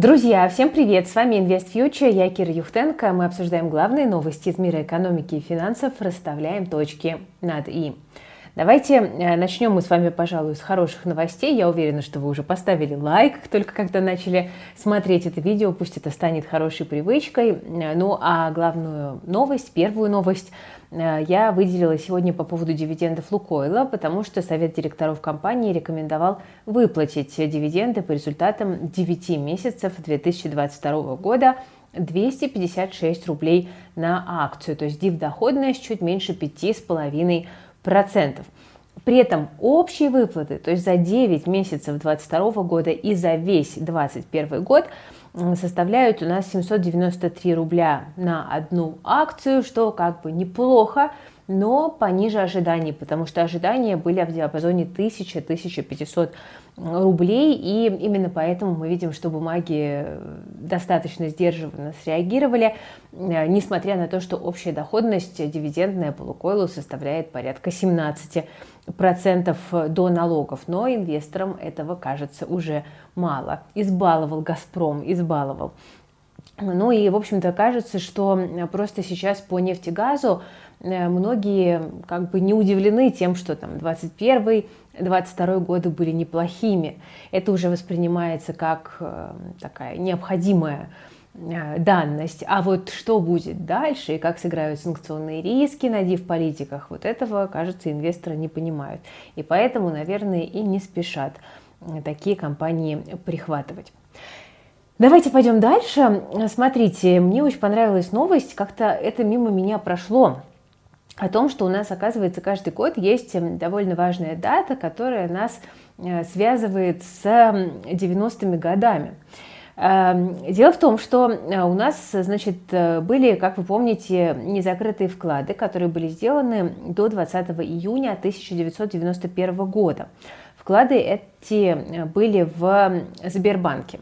Друзья, всем привет! С вами Invest Future, я Кира Юхтенко. Мы обсуждаем главные новости из мира экономики и финансов, расставляем точки над «и». Давайте э, начнем мы с вами, пожалуй, с хороших новостей. Я уверена, что вы уже поставили лайк, только когда начали смотреть это видео, пусть это станет хорошей привычкой. Э, ну а главную новость, первую новость э, я выделила сегодня по поводу дивидендов Лукойла, потому что Совет директоров компании рекомендовал выплатить дивиденды по результатам 9 месяцев 2022 года 256 рублей на акцию, то есть див-доходность чуть меньше 5,5%. При этом общие выплаты, то есть за 9 месяцев 2022 года и за весь 2021 год составляют у нас 793 рубля на одну акцию, что как бы неплохо, но пониже ожиданий, потому что ожидания были в диапазоне 1000-1500 рублей, и именно поэтому мы видим, что бумаги достаточно сдержанно среагировали, э, несмотря на то, что общая доходность дивидендная по Лукойлу составляет порядка 17% до налогов, но инвесторам этого кажется уже мало. Избаловал «Газпром», избаловал. Ну и, в общем-то, кажется, что просто сейчас по нефтегазу э, многие как бы не удивлены тем, что там 21 22 годы были неплохими. Это уже воспринимается как э, такая необходимая э, данность. А вот что будет дальше и как сыграют санкционные риски на див-политиках, вот этого, кажется, инвесторы не понимают. И поэтому, наверное, и не спешат такие компании прихватывать. Давайте пойдем дальше. Смотрите, мне очень понравилась новость, как-то это мимо меня прошло о том, что у нас, оказывается, каждый год есть довольно важная дата, которая нас э, связывает с 90-ми годами. Эм, дело в том, что э, у нас, значит, э, были, как вы помните, незакрытые вклады, которые были сделаны до 20 июня 1991 года. Вклады эти были в Сбербанке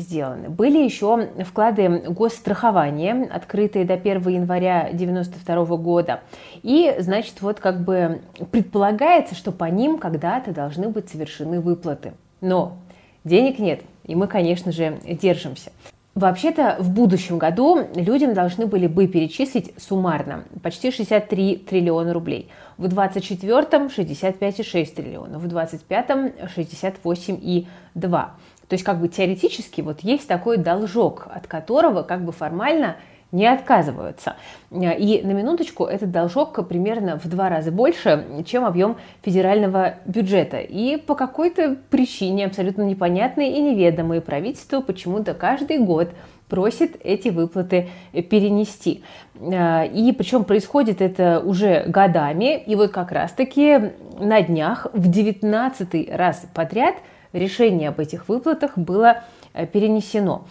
сделаны. Были еще вклады госстрахования, открытые до 1 января 1992 года. И, значит, вот как бы предполагается, что по ним когда-то должны быть совершены выплаты. Но денег нет, и мы, конечно же, держимся. Вообще-то в будущем году людям должны были бы перечислить суммарно почти 63 триллиона рублей. В 24-м 65,6 триллионов, в 25-м 68,2. То есть как бы теоретически вот есть такой должок, от которого как бы формально не отказываются. И на минуточку этот должок примерно в два раза больше, чем объем федерального бюджета. И по какой-то причине абсолютно непонятной и неведомой правительство почему-то каждый год просит эти выплаты перенести. И причем происходит это уже годами. И вот как раз-таки на днях в 19 раз подряд – решение об этих выплатах было э, перенесено.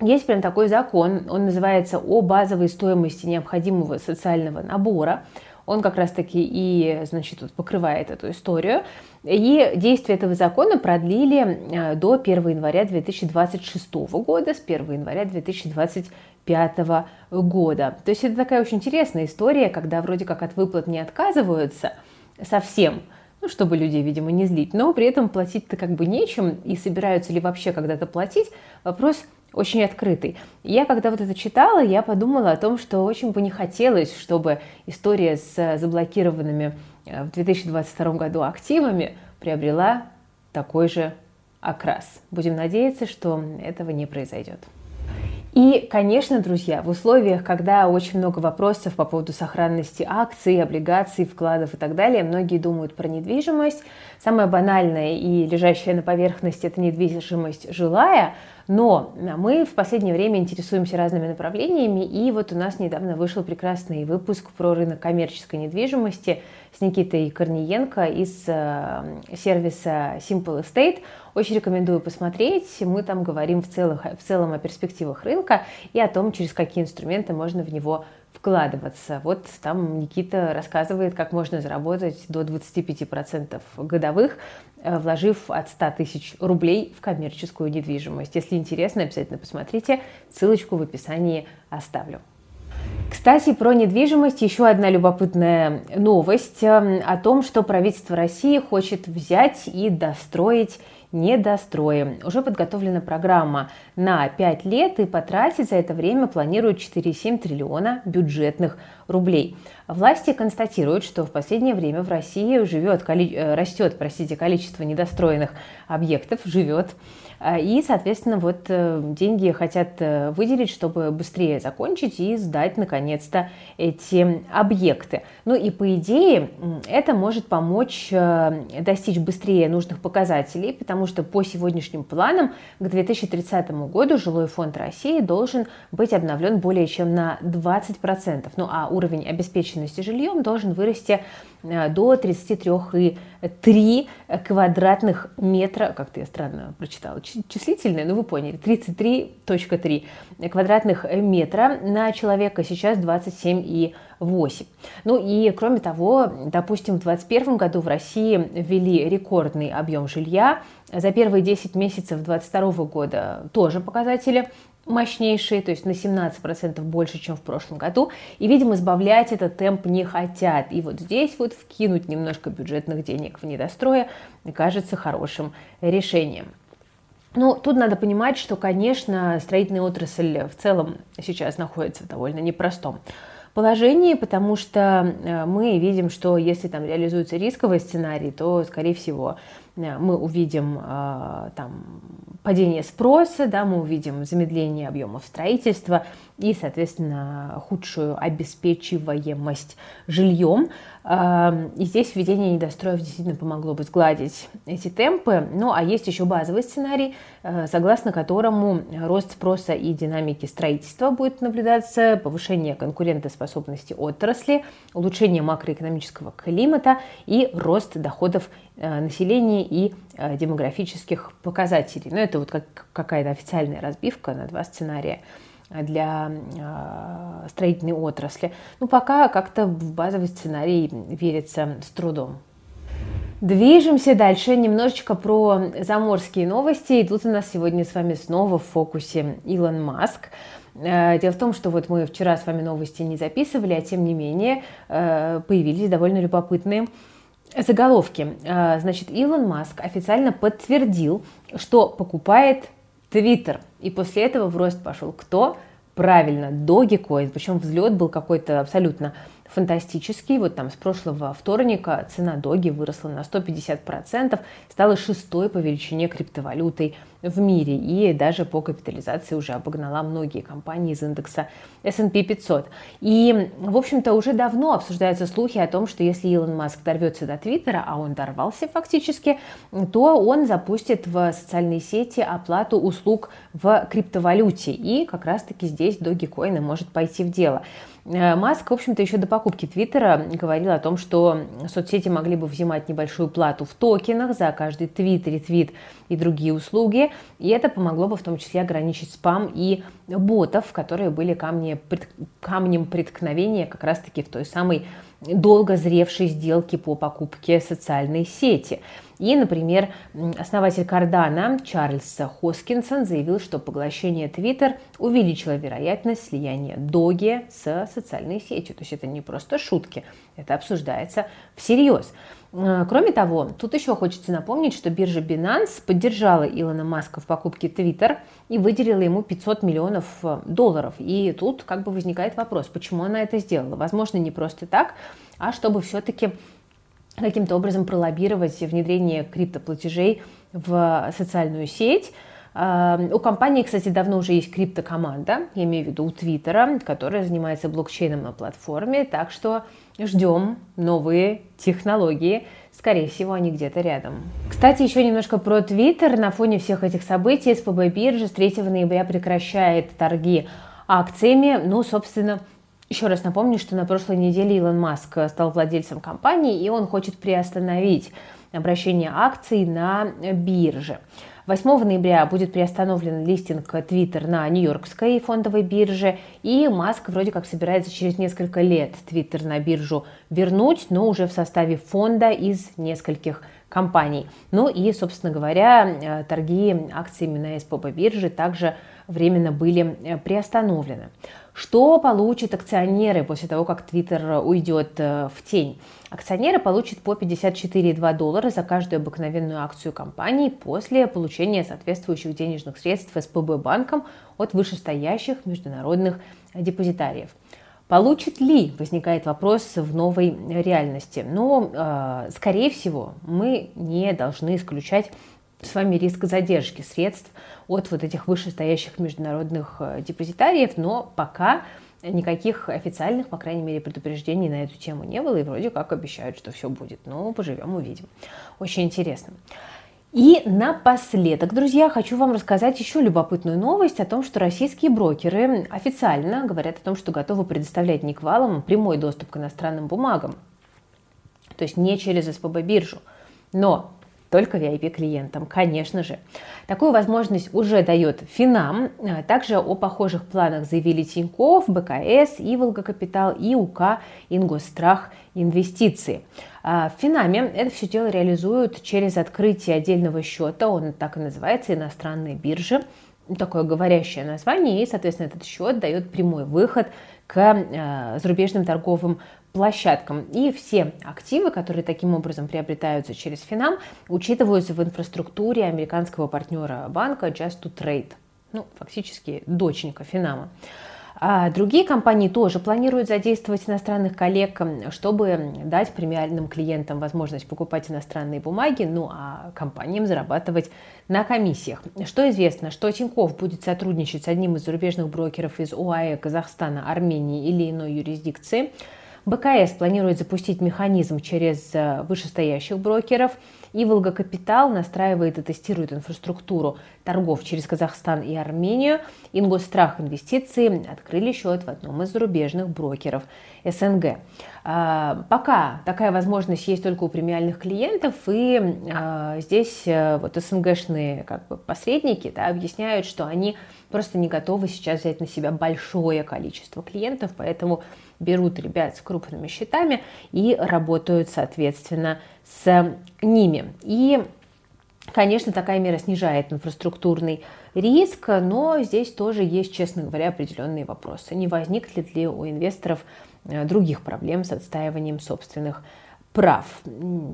Есть прям такой закон, он называется «О базовой стоимости необходимого социального набора». Он как раз-таки и, значит, вот покрывает эту историю. И действие этого закона продлили э, до 1 января 2026 года, с 1 января 2025 года. То есть это такая очень интересная история, когда вроде как от выплат не отказываются совсем – ну, чтобы людей, видимо, не злить, но при этом платить-то как бы нечем, и собираются ли вообще когда-то платить, вопрос очень открытый. Я когда вот это читала, я подумала о том, что очень бы не хотелось, чтобы история с заблокированными э, в 2022 году активами приобрела такой же окрас. Будем надеяться, что этого не произойдет. И, конечно, друзья, в условиях, когда очень много вопросов по поводу сохранности акций, облигаций, вкладов и так далее, многие думают про недвижимость. Самое банальное и лежащее на поверхности – это недвижимость жилая, но мы в последнее время интересуемся разными направлениями, и вот у нас недавно вышел прекрасный выпуск про рынок коммерческой недвижимости с Никитой Корниенко из э, сервиса Simple Estate. Очень рекомендую посмотреть. Мы там говорим в, целых, в целом о перспективах рынка и о том, через какие инструменты можно в него вкладываться. Вот там Никита рассказывает, как можно заработать до 25% годовых, э, вложив от 100 тысяч рублей в коммерческую недвижимость. Если интересно, обязательно посмотрите. Ссылочку в описании оставлю. Кстати, про недвижимость еще одна любопытная новость эм, о том, что правительство России хочет взять и достроить недострои. Уже подготовлена программа на 5 лет и потратить за это время планируют 4,7 триллиона бюджетных рублей. Власти констатируют, что в последнее время в России живет, э, растет простите, количество недостроенных объектов, живет а, и, соответственно, вот э, деньги хотят э, выделить, чтобы быстрее закончить и сдать, наконец-то, эти объекты. Ну и, по идее, это может помочь достичь быстрее нужных показателей, потому что по сегодняшним планам к 2030 году жилой фонд России должен быть обновлен более чем на 20%. Ну а уровень обеспеченности жильем должен вырасти до 33,3 квадратных метра, как-то я странно прочитала, числительное, ну вы поняли, 33.3 квадратных метра на человека, сейчас 27,8. Ну и кроме того, допустим, в 2021 году в России ввели рекордный объем жилья. За первые 10 месяцев 2022 года тоже показатели мощнейшие, то есть на 17% больше, чем в прошлом году. И, видимо, избавлять этот темп не хотят. И вот здесь вот вкинуть немножко бюджетных денег в недостроя кажется хорошим решением. Ну, тут надо понимать, что, конечно, строительная отрасль в целом сейчас находится в довольно непростом положении, потому что э, мы видим, что если там реализуется рисковый сценарий, то, скорее всего, мы увидим э, там падение спроса, да, мы увидим замедление объемов строительства и, соответственно, худшую обеспечиваемость жильем. И здесь введение недостроев действительно помогло бы сгладить эти темпы. Ну, а есть еще базовый сценарий, э, согласно которому рост спроса и динамики строительства будет наблюдаться, повышение конкурентоспособности отрасли, улучшение макроэкономического климата и рост доходов э, населения и э, демографических показателей. Но ну, это вот как какая-то официальная разбивка на два сценария для э, строительной отрасли. Ну, пока как-то в базовый сценарий верится с трудом. Движемся дальше. Немножечко про заморские новости. И тут у нас сегодня с вами снова в фокусе Илон Маск. Э, дело в том, что вот мы вчера с вами новости не записывали, а тем не менее э, появились довольно любопытные заголовки. Значит, Илон Маск официально подтвердил, что покупает Твиттер. И после этого в рост пошел кто? Правильно, Dogecoin. Причем взлет был какой-то абсолютно фантастический. Вот там с прошлого вторника цена Доги выросла на 150%, стала шестой по величине криптовалютой в мире и даже по капитализации уже обогнала многие компании из индекса S&P 500. И, в общем-то, уже давно обсуждаются слухи о том, что если Илон Маск дорвется до Твиттера, а он дорвался фактически, то он запустит в социальные сети оплату услуг в криптовалюте. И как раз-таки здесь Dogecoin может пойти в дело. Э, Маск, в общем-то, еще до покупки Твиттера говорил о том, что соцсети могли бы взимать небольшую плату в токенах за каждый твит, ретвит и другие услуги. И это помогло бы в том числе ограничить спам и ботов, которые были камни, камнем преткновения как раз-таки в той самой долго зревшей сделки по покупке социальной сети. И, например, основатель Кардана Чарльз Хоскинсон заявил, что поглощение Twitter увеличило вероятность слияния Доги с социальной сетью. То есть это не просто шутки, это обсуждается всерьез. Э, кроме того, тут еще хочется напомнить, что биржа Binance поддержала Илона Маска в покупке Twitter и выделила ему 500 миллионов э, долларов. И тут как бы возникает вопрос, почему она это сделала. Возможно, не просто так, а чтобы все-таки каким-то образом пролоббировать внедрение криптоплатежей в социальную сеть. У компании, кстати, давно уже есть криптокоманда, я имею в виду у Твиттера, которая занимается блокчейном на платформе, так что ждем новые технологии, скорее всего, они где-то рядом. Кстати, еще немножко про Твиттер. На фоне всех этих событий СПБ биржа с 3 ноября прекращает торги акциями. Ну, собственно, еще раз напомню, что на прошлой неделе Илон Маск стал владельцем компании, и он хочет приостановить обращение акций на бирже. 8 ноября будет приостановлен листинг Twitter на Нью-Йоркской фондовой бирже, и Маск вроде как собирается через несколько лет Twitter на биржу вернуть, но уже в составе фонда из нескольких компаний. Ну и, собственно говоря, торги акциями на СПБ бирже также временно были приостановлены. Что получат акционеры после того, как Twitter уйдет э, в тень? Акционеры получат по 54,2 доллара за каждую обыкновенную акцию компании после получения соответствующих денежных средств СПБ банком от вышестоящих международных депозитариев. Получит ли, возникает вопрос в новой реальности. Но, э, скорее всего, мы не должны исключать с вами риск задержки средств от вот этих вышестоящих международных э, депозитариев, но пока никаких официальных, по крайней мере, предупреждений на эту тему не было, и вроде как обещают, что все будет. Но поживем, увидим. Очень интересно. И напоследок, друзья, хочу вам рассказать еще любопытную новость о том, что российские брокеры официально говорят о том, что готовы предоставлять Никвалам прямой доступ к иностранным бумагам. То есть не через СПБ биржу. Но только VIP-клиентам, конечно же. Такую возможность уже дает Финам. Также о похожих планах заявили Тинькофф, БКС, Иволга Капитал и УК Ингосстрах Инвестиции. А в Финаме это все дело реализуют через открытие отдельного счета, он так и называется, иностранные биржи такое говорящее название, и, соответственно, этот счет дает прямой выход к э, зарубежным торговым площадкам. И все активы, которые таким образом приобретаются через Финам, учитываются в инфраструктуре американского партнера банка Just to Trade. Ну, фактически доченька Финама. А другие компании тоже планируют задействовать иностранных коллег, чтобы дать премиальным клиентам возможность покупать иностранные бумаги, ну а компаниям зарабатывать на комиссиях. Что известно, что Тиньков будет сотрудничать с одним из зарубежных брокеров из ОАЭ, Казахстана, Армении или иной юрисдикции – БКС планирует запустить механизм через э, вышестоящих брокеров, и Волгокапитал настраивает и тестирует инфраструктуру торгов через Казахстан и Армению. Ингосстрах инвестиции открыли счет в одном из зарубежных брокеров СНГ. А, пока такая возможность есть только у премиальных клиентов, и а, здесь э, вот СНГшные как бы, посредники да, объясняют, что они просто не готовы сейчас взять на себя большое количество клиентов, поэтому берут ребят с крупными счетами и работают, соответственно, с ними. И, конечно, такая мера снижает инфраструктурный риск, но здесь тоже есть, честно говоря, определенные вопросы. Не возникнет ли у инвесторов э, других проблем с отстаиванием собственных прав.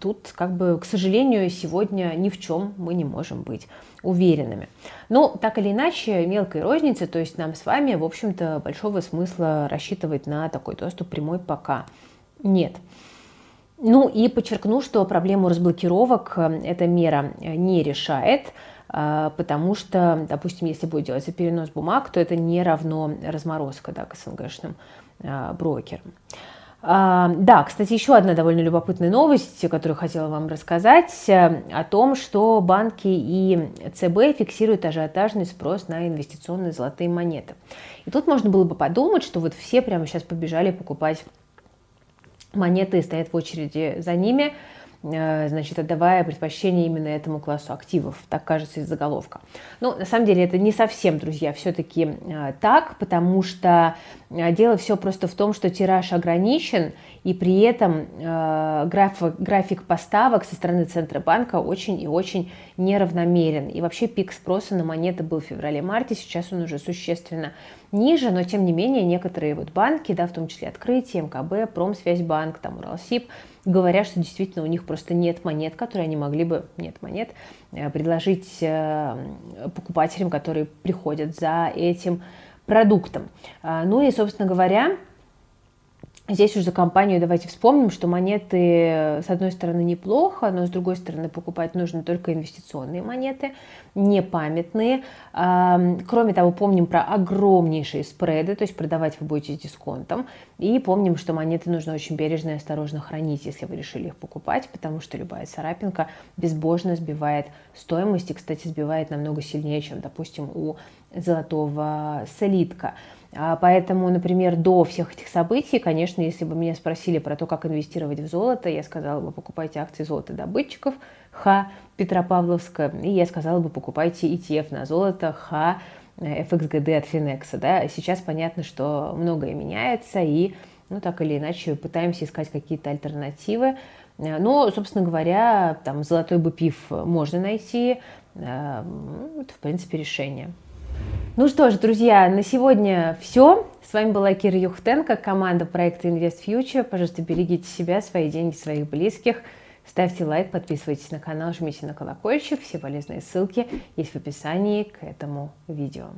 Тут, как бы, к сожалению, сегодня ни в чем мы не можем быть уверенными. Но так или иначе, мелкой розницы, то есть нам с вами, в общем-то, большого смысла рассчитывать на такой доступ прямой пока нет. Ну и подчеркну, что проблему разблокировок э, эта мера э, не решает, э, потому что, допустим, если будет делаться перенос бумаг, то это не равно разморозка да, к СНГшным брокерам. А, да, кстати, еще одна довольно любопытная новость, которую хотела вам рассказать, э, о том, что банки и ЦБ фиксируют ажиотажный спрос на инвестиционные золотые монеты. И тут можно было бы подумать, что вот все прямо сейчас побежали покупать монеты и стоят в очереди за ними – Э, значит, отдавая предпочтение именно этому классу активов. Так кажется из заголовка. Но на самом деле это не совсем, друзья, все-таки э, так, потому что дело все просто в том, что тираж ограничен, и при этом график, график поставок со стороны Центробанка очень и очень неравномерен. И вообще пик спроса на монеты был в феврале-марте, сейчас он уже существенно ниже, но тем не менее некоторые вот банки, да, в том числе Открытие, МКБ, Промсвязьбанк, там Уралсиб, говорят, что действительно у них просто нет монет, которые они могли бы, нет монет, э, предложить э, покупателям, которые приходят за этим продуктом. А, ну и, собственно говоря, Здесь уже за компанию давайте вспомним, что монеты, с одной стороны, неплохо, но с другой стороны, покупать нужно только инвестиционные монеты, не памятные. Кроме того, помним про огромнейшие спреды, то есть продавать вы будете с дисконтом. И помним, что монеты нужно очень бережно и осторожно хранить, если вы решили их покупать, потому что любая царапинка безбожно сбивает стоимость и, кстати, сбивает намного сильнее, чем, допустим, у золотого слитка. А, поэтому, например, до всех этих событий, конечно, если бы меня спросили про то, как инвестировать в золото, я сказала бы, покупайте акции золотодобытчиков, ха, Петропавловска, и я сказала бы, покупайте ETF на золото, ха, FXGD от Финекса. Да? Сейчас понятно, что многое меняется, и, ну, так или иначе, пытаемся искать какие-то альтернативы. Но, собственно говоря, там золотой бы пив можно найти. Э, это, в принципе, решение. Ну что ж, друзья, на сегодня все. С вами была Кира Юхтенко, команда проекта Invest Future. Пожалуйста, берегите себя, свои деньги, своих близких. Ставьте лайк, подписывайтесь на канал, жмите на колокольчик. Все полезные ссылки есть в описании к этому видео.